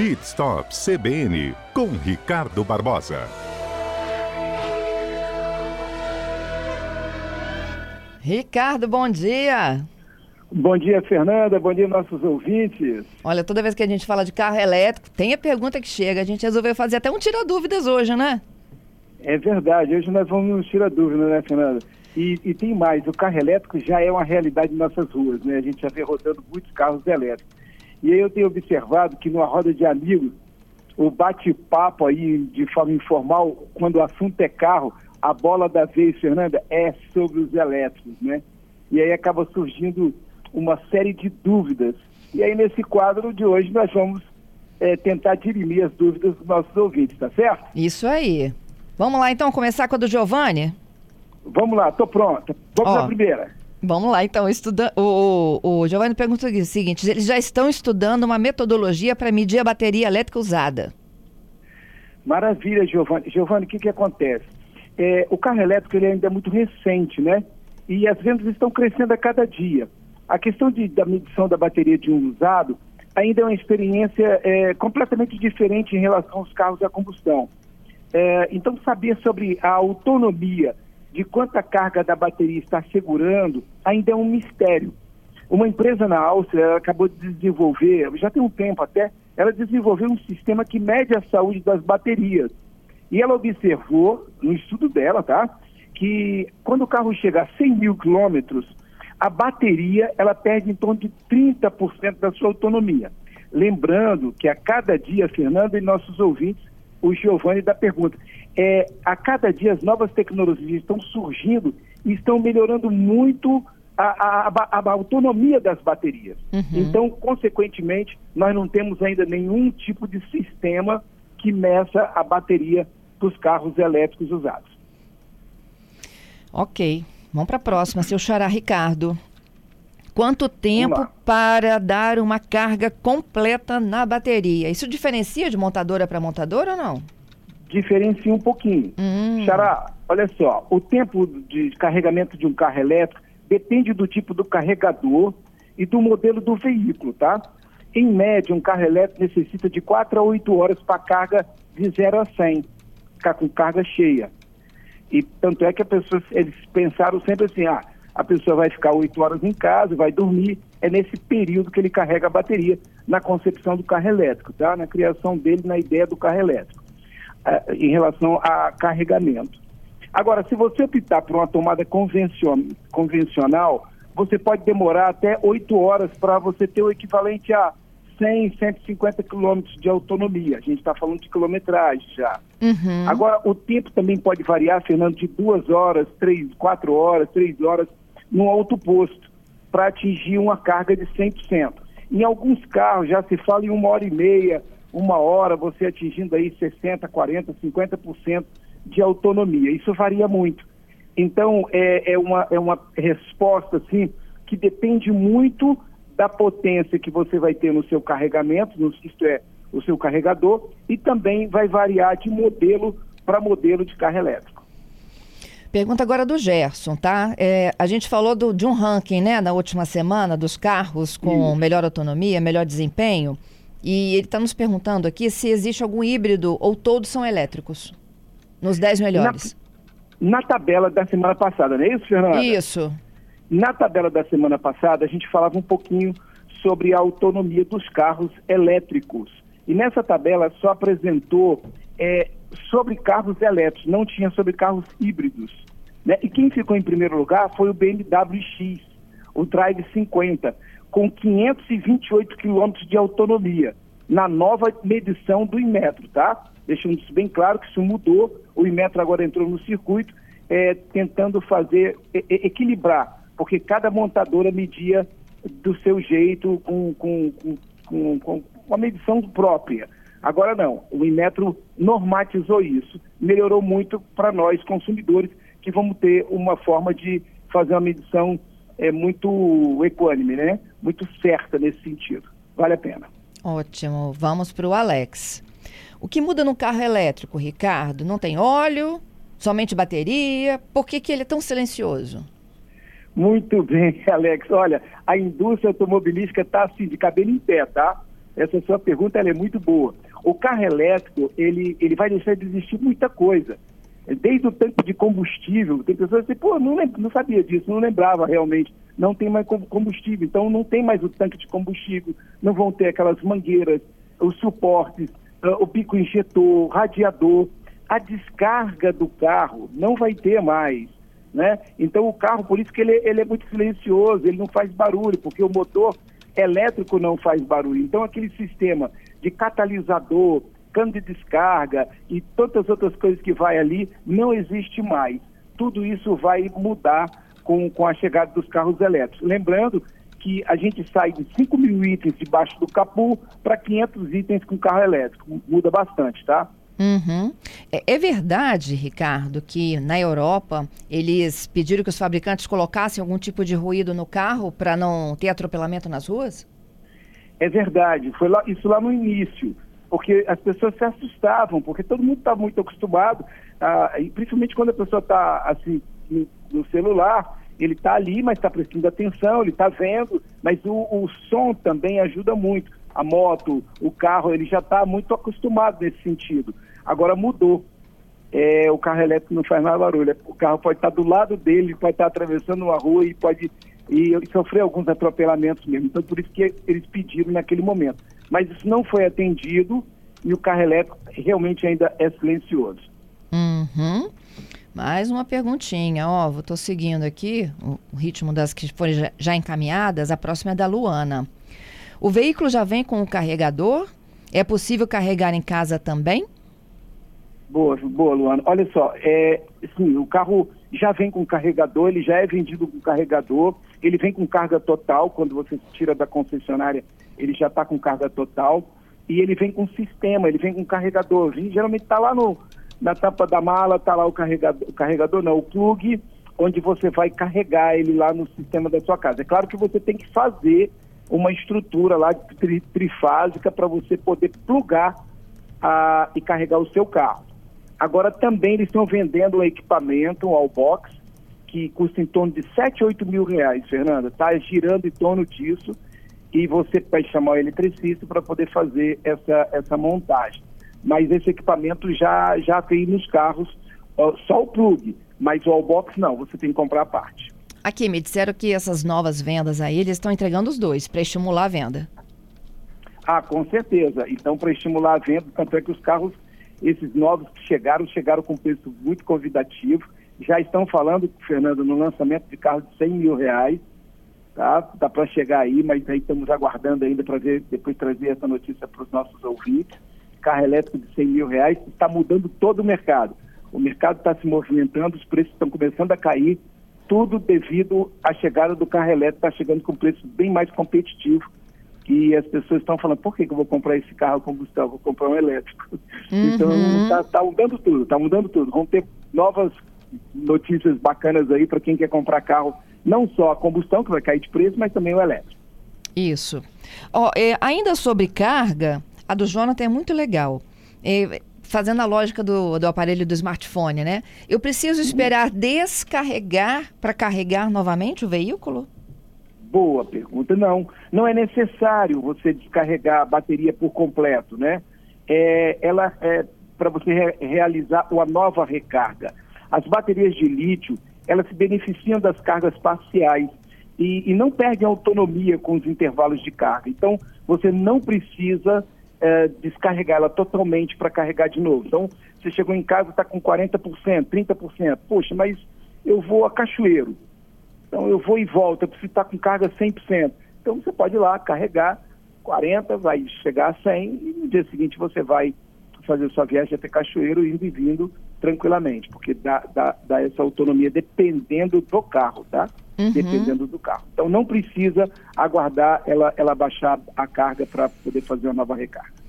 Pit Stop CBN com Ricardo Barbosa. Ricardo, bom dia. Bom dia, Fernanda. Bom dia, nossos ouvintes. Olha, toda vez que a gente fala de carro elétrico, tem a pergunta que chega. A gente resolveu fazer até um tira-dúvidas hoje, né? É verdade. Hoje nós vamos nos tirar dúvida, né, Fernanda? E, e, tem mais, o carro elétrico já é uma realidade em nossas ruas, né? A gente já vê rodando muitos carros elétricos. E aí eu tenho observado que numa roda de amigos, o bate-papo aí de forma informal, quando o assunto é carro, a bola da vez, Fernanda, é sobre os elétricos, né? E aí acaba surgindo uma série de dúvidas. E aí nesse quadro de hoje nós vamos é, tentar dirimir as dúvidas dos nossos ouvintes, tá certo? Isso aí. Vamos lá então começar com a do Giovanni? Vamos lá, tô pronta. Vamos Ó, primeira. Vamos lá, então. Estuda... O, o, o Giovanni pergunta o seguinte: eles já estão estudando uma metodologia para medir a bateria elétrica usada. Maravilha, Giovanni. Giovanni, o que, que acontece? É, o carro elétrico ele ainda é muito recente, né? E as vendas estão crescendo a cada dia. A questão de, da medição da bateria de um usado ainda é uma experiência é, completamente diferente em relação aos carros a combustão. É, então, saber sobre a autonomia de quanta carga da bateria está segurando ainda é um mistério. Uma empresa na Áustria acabou de desenvolver, já tem um tempo até, ela desenvolveu um sistema que mede a saúde das baterias. E ela observou, no estudo dela, tá? Que quando o carro chega a 100 mil quilômetros, a bateria ela perde em torno de 30% da sua autonomia. Lembrando que a cada dia, Fernando e nossos ouvintes, o Giovanni da pergunta. É, a cada dia as novas tecnologias estão surgindo e estão melhorando muito a, a, a, a autonomia das baterias. Uhum. Então, consequentemente, nós não temos ainda nenhum tipo de sistema que meça a bateria dos carros elétricos usados. Ok. Vamos para a próxima, seu xará Ricardo. Quanto tempo para dar uma carga completa na bateria? Isso diferencia de montadora para montadora ou não? Diferencia um pouquinho. Hum. Xará, olha só, o tempo de carregamento de um carro elétrico depende do tipo do carregador e do modelo do veículo, tá? Em média, um carro elétrico necessita de 4 a 8 horas para carga de 0 a 100, ficar com carga cheia. E tanto é que a pessoa, eles pensaram sempre assim, ah, a pessoa vai ficar oito horas em casa, vai dormir. É nesse período que ele carrega a bateria na concepção do carro elétrico, tá? Na criação dele, na ideia do carro elétrico, em relação a carregamento. Agora, se você optar por uma tomada convencion convencional, você pode demorar até oito horas para você ter o equivalente a 100, 150 quilômetros de autonomia. A gente está falando de quilometragem já. Uhum. Agora, o tempo também pode variar, Fernando, de duas horas, três, quatro horas, três horas no alto posto para atingir uma carga de 100%. Em alguns carros já se fala em uma hora e meia, uma hora, você atingindo aí 60%, 40%, 50% de autonomia. Isso varia muito. Então, é, é, uma, é uma resposta, assim, que depende muito da potência que você vai ter no seu carregamento, no, isto é, o seu carregador, e também vai variar de modelo para modelo de carro elétrico. Pergunta agora do Gerson, tá? É, a gente falou do, de um ranking, né, na última semana, dos carros com melhor autonomia, melhor desempenho. E ele está nos perguntando aqui se existe algum híbrido ou todos são elétricos nos 10 melhores. Na, na, tabela da semana passada, não é isso, Fernanda? Isso. Na tabela da semana passada, a gente falava um pouquinho sobre a autonomia dos carros elétricos. E nessa tabela só apresentou é, sobre carros elétricos, não tinha sobre carros híbridos. Né? E quem ficou em primeiro lugar foi o BMW X, o Drive 50, com 528 quilômetros de autonomia, na nova medição do Inmetro, tá? Deixando isso bem claro que isso mudou, o Inmetro agora entrou no circuito, é, tentando fazer, é, equilibrar, porque cada montadora media do seu jeito, com, com, com, com, com a medição própria. Agora não, o Inmetro normatizou isso, melhorou muito para nós consumidores que vamos ter uma forma de fazer uma medição é, muito equânime, né? Muito certa nesse sentido. Vale a pena. Ótimo. Vamos para o Alex. O que muda no carro elétrico, Ricardo? Não tem óleo, somente bateria. Por que, que ele é tão silencioso? Muito bem, Alex. Olha, a indústria automobilística está assim, de cabelo em pé, tá? essa sua pergunta é muito boa. O carro elétrico, ele, ele vai deixar de existir muita coisa. Desde o tanque de combustível, tem pessoas que dizem, pô, não, não sabia disso, não lembrava realmente. Não tem mais combustível, então não tem mais o tanque de combustível, não vão ter aquelas mangueiras, os suportes, ah, o pico injetor, radiador. A descarga do carro não vai ter mais. Né? Então o carro, por isso que ele, ele é muito silencioso, ele não faz barulho, porque o motor elétrico não faz barulho. Então aquele sistema de catalisador, cano de descarga e tantas outras coisas que vai ali não existe mais. Tudo isso vai mudar com, com a chegada dos carros elétricos. Lembrando que a gente sai de 5 mil itens debaixo do capô para 500 itens com carro elétrico. Muda bastante, tá? Uhum. É, é, verdade, Ricardo, que na Europa eles pediram que os fabricantes colocassem algum tipo de ruído no carro para não ter atropelamento nas ruas? É verdade. Foi lá, isso lá no início, porque as pessoas se assustavam, porque todo mundo está muito acostumado, a, e principalmente quando a pessoa está assim no, no celular, ele está ali, mas está prestando atenção, ele está vendo, mas o, o som também ajuda muito. A moto, o carro, ele já está muito acostumado nesse sentido. Agora mudou. É, o carro elétrico não faz mais barulho. O carro pode estar do lado dele, pode estar atravessando uma rua e pode e, e sofrer alguns atropelamentos mesmo. Então, por isso que eles pediram naquele momento. Mas isso não foi atendido e o carro elétrico realmente ainda é silencioso. Uhum. Mais uma perguntinha, ó, estou seguindo aqui o ritmo das que foram já, já encaminhadas. A próxima é da Luana. O veículo já vem com o carregador? É possível carregar em casa também? Boa, boa, Luana. Olha só, é, sim, o carro já vem com carregador, ele já é vendido com carregador, ele vem com carga total, quando você tira da concessionária, ele já está com carga total, e ele vem com sistema, ele vem com carregador. Geralmente está lá no, na tampa da mala, está lá o carregador, o carregador não, o plug, onde você vai carregar ele lá no sistema da sua casa. É claro que você tem que fazer uma estrutura lá tri, trifásica para você poder plugar a, e carregar o seu carro. Agora também eles estão vendendo um equipamento, um Allbox, que custa em torno de 7, 8 mil reais, Fernanda. Está girando em torno disso e você vai chamar o eletricista para poder fazer essa, essa montagem. Mas esse equipamento já, já tem nos carros só o plug, mas o Allbox não, você tem que comprar a parte. Aqui, me disseram que essas novas vendas aí, eles estão entregando os dois para estimular a venda. Ah, com certeza. Então, para estimular a venda, tanto é que os carros esses novos que chegaram, chegaram com preço muito convidativo. Já estão falando, Fernando, no lançamento de carros de 100 mil reais. Tá? Dá para chegar aí, mas aí estamos aguardando ainda para ver, depois trazer essa notícia para os nossos ouvintes. Carro elétrico de 100 mil reais está mudando todo o mercado. O mercado está se movimentando, os preços estão começando a cair, tudo devido à chegada do carro elétrico, está chegando com preço bem mais competitivo e as pessoas estão falando, por que, que eu vou comprar esse carro a combustão? Vou comprar um elétrico. Uhum. Então está tá mudando tudo, está mudando tudo. Vamos ter novas notícias bacanas aí para quem quer comprar carro, não só a combustão, que vai cair de preço, mas também o elétrico. Isso. Oh, é, ainda sobre carga, a do Jonathan é muito legal. É, fazendo a lógica do, do aparelho do smartphone, né? Eu preciso esperar descarregar para carregar novamente o veículo? Boa pergunta. Não, não é necessário você descarregar a bateria por completo, né? É, ela é para você re realizar uma nova recarga. As baterias de lítio, elas se beneficiam das cargas parciais e, e não perdem autonomia com os intervalos de carga. Então, você não precisa é, descarregar ela totalmente para carregar de novo. Então, você chegou em casa, está com 40%, 30%. Poxa, mas eu vou a Cachoeiro então eu vou e volto, eu preciso estar com carga 100%. Então você pode ir lá carregar 40, vai chegar a 100 e no dia seguinte você vai fazer sua viagem até Cachoeiro, indo e vindo tranquilamente, porque dá, dá, dá essa autonomia dependendo do carro, tá? Uhum. Dependendo do carro. Então não precisa aguardar ela, ela baixar a carga para poder fazer uma nova recarga.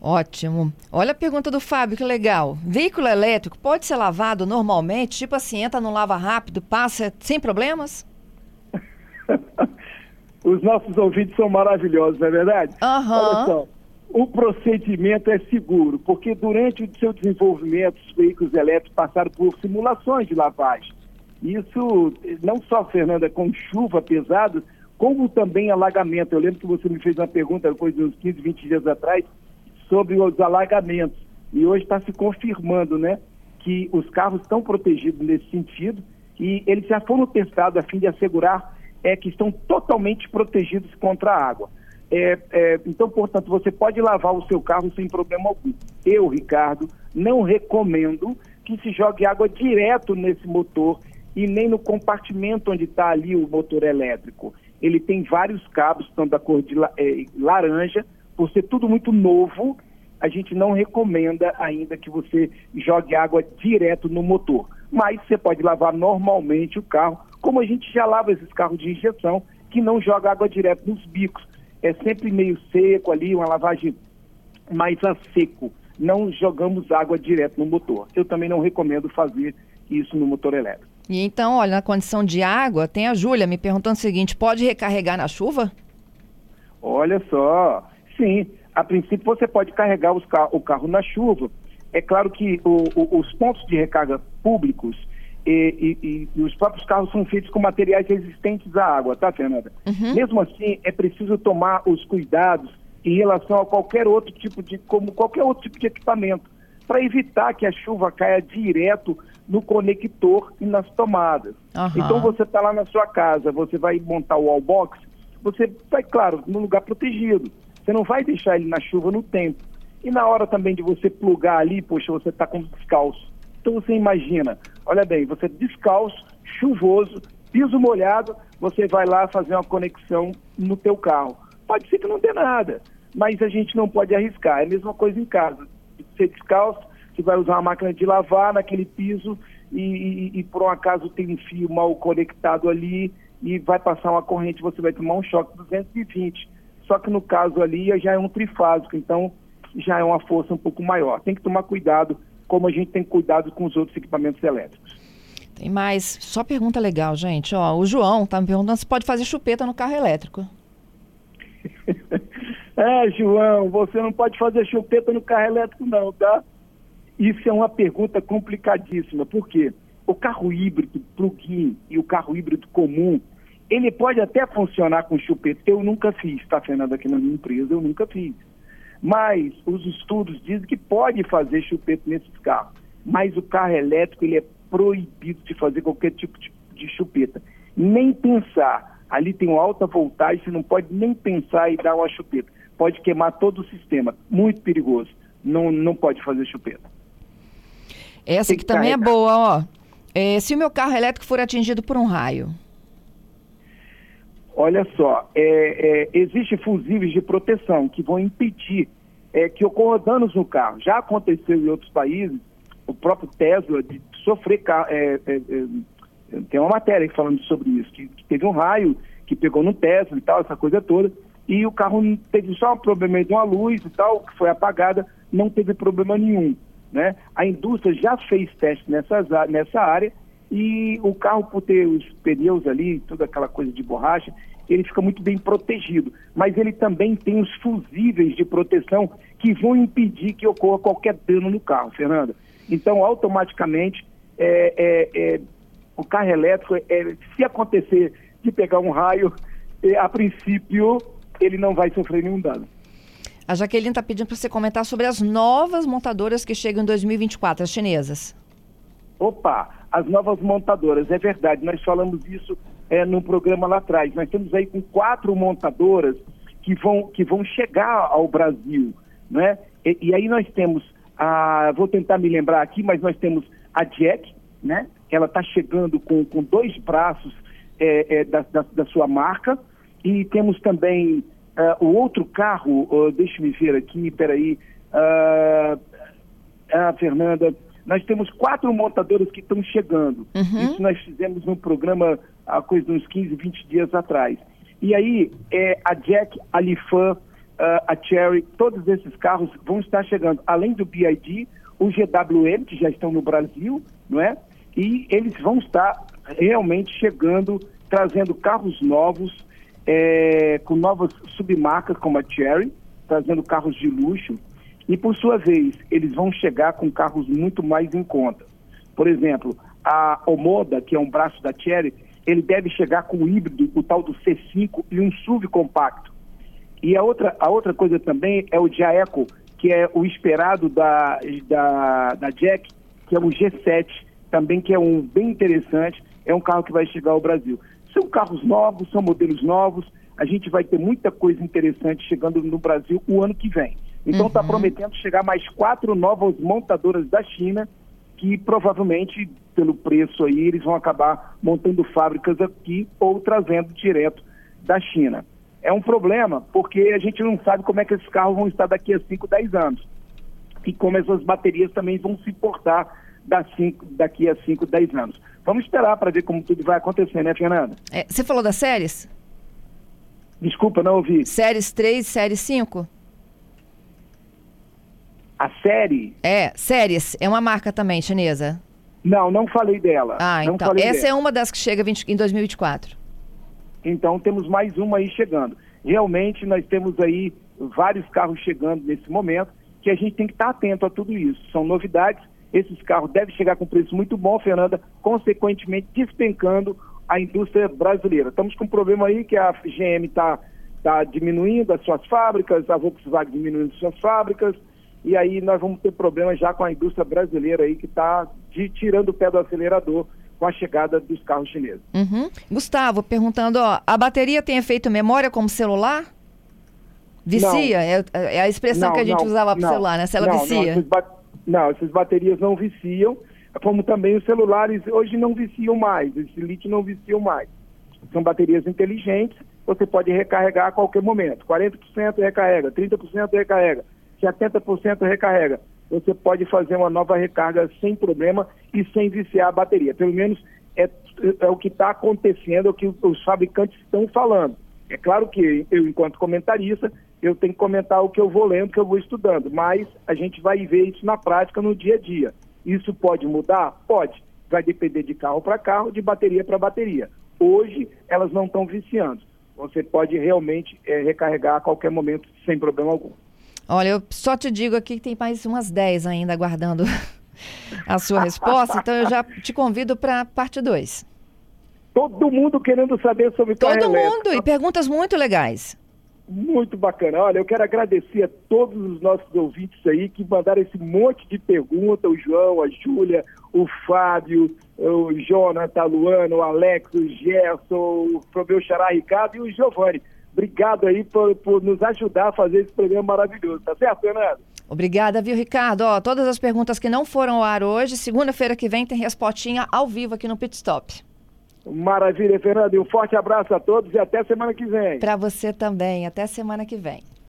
Ótimo. Olha a pergunta do Fábio, que legal. Veículo elétrico pode ser lavado normalmente? Tipo assim, entra no lava rápido, passa sem problemas? Os nossos ouvintes são maravilhosos, não é verdade? Uhum. Olha só, o procedimento é seguro, porque durante o seu desenvolvimento, os veículos elétricos passaram por simulações de lavagem. Isso, não só, Fernanda, com chuva pesada, como também alagamento. Eu lembro que você me fez uma pergunta, de uns 15, 20 dias atrás, sobre os alagamentos. E hoje está se confirmando, né, que os carros estão protegidos nesse sentido e eles já foram testados a fim de assegurar é, que estão totalmente protegidos contra a água. É, é, então, portanto, você pode lavar o seu carro sem problema algum. Eu, Ricardo, não recomendo que se jogue água direto nesse motor e nem no compartimento onde está ali o motor elétrico. Ele tem vários cabos, estão da cor de é, laranja, por ser tudo muito novo, a gente não recomenda ainda que você jogue água direto no motor. Mas você pode lavar normalmente o carro, como a gente já lava esses carros de injeção, que não joga água direto nos bicos. É sempre meio seco ali, uma lavagem mais a seco. Não jogamos água direto no motor. Eu também não recomendo fazer isso no motor elétrico. E então, olha, na condição de água, tem a Júlia me perguntando o seguinte: pode recarregar na chuva? Olha só, sim. A princípio, você pode carregar car o carro na chuva. É claro que o, o, os pontos de recarga públicos e, e, e, os próprios carros são feitos com materiais resistentes à água, tá, Fernanda? Uhum. Mesmo assim, é preciso tomar os cuidados em relação a qualquer outro tipo de, como qualquer outro tipo de equipamento, para evitar que a chuva caia direto no conector e nas tomadas. Uhum. Então você está lá na sua casa, você vai montar o wallbox, você vai, claro, num lugar protegido. Você não vai deixar ele na chuva no tempo. E na hora também de você plugar ali, poxa, você está com descalço. Então você imagina, olha bem, você descalço, chuvoso, piso molhado, você vai lá fazer uma conexão no teu carro. Pode ser que não dê nada, mas a gente não pode arriscar. É a mesma coisa em casa. Você descalço, você vai usar uma máquina de lavar naquele piso e, e, e, por um acaso tem um fio mal conectado ali e vai passar uma corrente, você vai tomar um choque 220. Só que no caso ali já é um trifásico, então já é uma força um pouco maior. Tem que tomar cuidado, como a gente tem cuidado com os outros equipamentos elétricos. Tem mais, só pergunta legal, gente. Ó, o João está me perguntando se pode fazer chupeta no carro elétrico. é, João, você não pode fazer chupeta no carro elétrico não, tá? Isso é uma pergunta complicadíssima, porque o carro híbrido plug-in e o carro híbrido comum, ele pode até funcionar com chupeta. Eu nunca fiz, tá, Fernando, aqui na minha empresa, eu nunca fiz. Mas os estudos dizem que pode fazer chupeta nesses carros. Mas o carro elétrico, ele é proibido de fazer qualquer tipo de, chupeta. Nem pensar. Ali tem uma alta voltagem, você não pode nem pensar em dar uma chupeta. Pode queimar todo o sistema. Muito perigoso. Não, não pode fazer chupeta. Essa que também é boa, ó. É, se o meu carro elétrico for atingido por um raio. Olha só, é, é, existem fusíveis de proteção que vão impedir é, que ocorra danos no carro. Já aconteceu em outros países, o próprio Tesla, de sofrer. É, é, é, tem uma matéria falando sobre isso, que, que, teve um raio que pegou no Tesla e tal, essa coisa toda, e o carro teve só um problema de uma luz e tal, que foi apagada, não teve problema nenhum. Né? A indústria já fez teste nessa área e o carro, por ter os pneus ali, toda aquela coisa de borracha, ele fica muito bem protegido. Mas ele também tem os fusíveis de proteção que vão impedir que ocorra qualquer dano no carro, Fernanda. Então, automaticamente, é, é, é, o carro elétrico, é, se acontecer de pegar um raio, é, a princípio, ele não vai sofrer nenhum dano. A Jaqueline está pedindo para você comentar sobre as novas montadoras que chegam em 2024, as chinesas. Opa, as novas montadoras, é verdade, nós falamos isso é, no programa lá atrás. Nós estamos aí com quatro montadoras que vão, que vão chegar ao Brasil, né? E, e aí nós temos, a, vou tentar me lembrar aqui, mas nós temos a Jack, né? Ela está chegando com, com dois braços é, é, da, da, da, sua marca e temos também Uh, o outro carro, uh, deixa-me ver aqui, peraí. Uh, ah, Fernanda, nós temos quatro montadoras que estão chegando. Uhum. Isso nós fizemos no programa há coisa de uns 15, 20 dias atrás. E aí, é, a Jack, a Lifan, a Cherry, todos esses carros vão estar chegando. Além do BID, o GWM, que já estão no Brasil, não é? E eles vão estar realmente chegando, trazendo carros novos, é, com novas submarcas como a Cherry, trazendo carros de luxo, e por sua vez, eles vão chegar com carros muito mais em conta. Por exemplo, a Omoda, que é um braço da Cherry, ele deve chegar com o híbrido, o tal do C5 e um SUV compacto. E a outra, a outra coisa também é o Jaeco, que é o esperado da, da, da Jack, que é o G7, também que é um bem interessante, é um carro que vai chegar ao Brasil. São carros novos, são modelos novos, a gente vai ter muita coisa interessante chegando no Brasil o ano que vem. Então está uhum. prometendo chegar mais quatro novas montadoras da China, que provavelmente, pelo preço aí, eles vão acabar montando fábricas aqui ou trazendo direto da China. É um problema, porque a gente não sabe como é que esses carros vão estar daqui a 5, 10 anos. E como essas baterias também vão se portar daqui a 5, 10 anos. Vamos esperar para ver como tudo vai acontecer, né, Fernanda? É, você falou das séries? Desculpa, não ouvi. Séries 3, série 5? A série? É, séries. É uma marca também chinesa. Não, não falei dela. Ah, não então. Essa dela. é uma das que chega em 2024. Então temos mais uma aí chegando. Realmente nós temos aí vários carros chegando nesse momento que a gente tem que estar atento a tudo isso. São novidades. Esses carros devem chegar com preço muito bom, Fernanda, consequentemente despencando a indústria brasileira. Estamos com um problema aí que a GM está tá diminuindo as suas fábricas, a Volkswagen diminuindo as suas fábricas, e aí nós vamos ter problemas já com a indústria brasileira aí que está tirando o pé do acelerador com a chegada dos carros chineses. Uhum. Gustavo, perguntando, ó, a bateria tem efeito memória como celular? Vicia? É, é, a expressão não, que a gente não, usava para o celular, né? Se ela vicia. Não, essas, não, essas baterias não viciam, como também os celulares hoje não viciam mais, esse lítio não viciam mais. São baterias inteligentes, você pode recarregar a qualquer momento. 40% recarrega, 30% recarrega, 70% recarrega você pode fazer uma nova recarga sem problema e sem viciar a bateria. Pelo menos é, é o que está acontecendo, é o que os fabricantes estão falando. É claro que eu, enquanto comentarista, eu tenho que comentar o que eu vou lendo, o que eu vou estudando, mas a gente vai ver isso na prática, no dia a dia. Isso pode mudar? Pode. Vai depender de carro para carro, de bateria para bateria. Hoje, elas não estão viciando. Você pode realmente é, recarregar a qualquer momento sem problema algum. Olha, eu só te digo aqui que tem mais umas 10 ainda aguardando a sua resposta, então eu já te convido para parte 2. Todo mundo querendo saber sobre Todo mundo, e perguntas muito legais. Muito bacana. Olha, eu quero agradecer a todos os nossos ouvintes aí que mandaram esse monte de perguntas, o João, a Júlia, o Fábio, o Jonathan, a Luana, o Alex, o Gerson, o meu xará Ricardo e o Giovanni. Obrigado aí por, por nos ajudar a fazer esse programa maravilhoso, tá certo, Fernando? Obrigada, viu, Ricardo? Ó, todas as perguntas que não foram ao ar hoje, segunda-feira que vem tem respostinha ao vivo aqui no Pit Stop. Maravilha, Fernando. E um forte abraço a todos e até semana que vem. Para você também. Até semana que vem.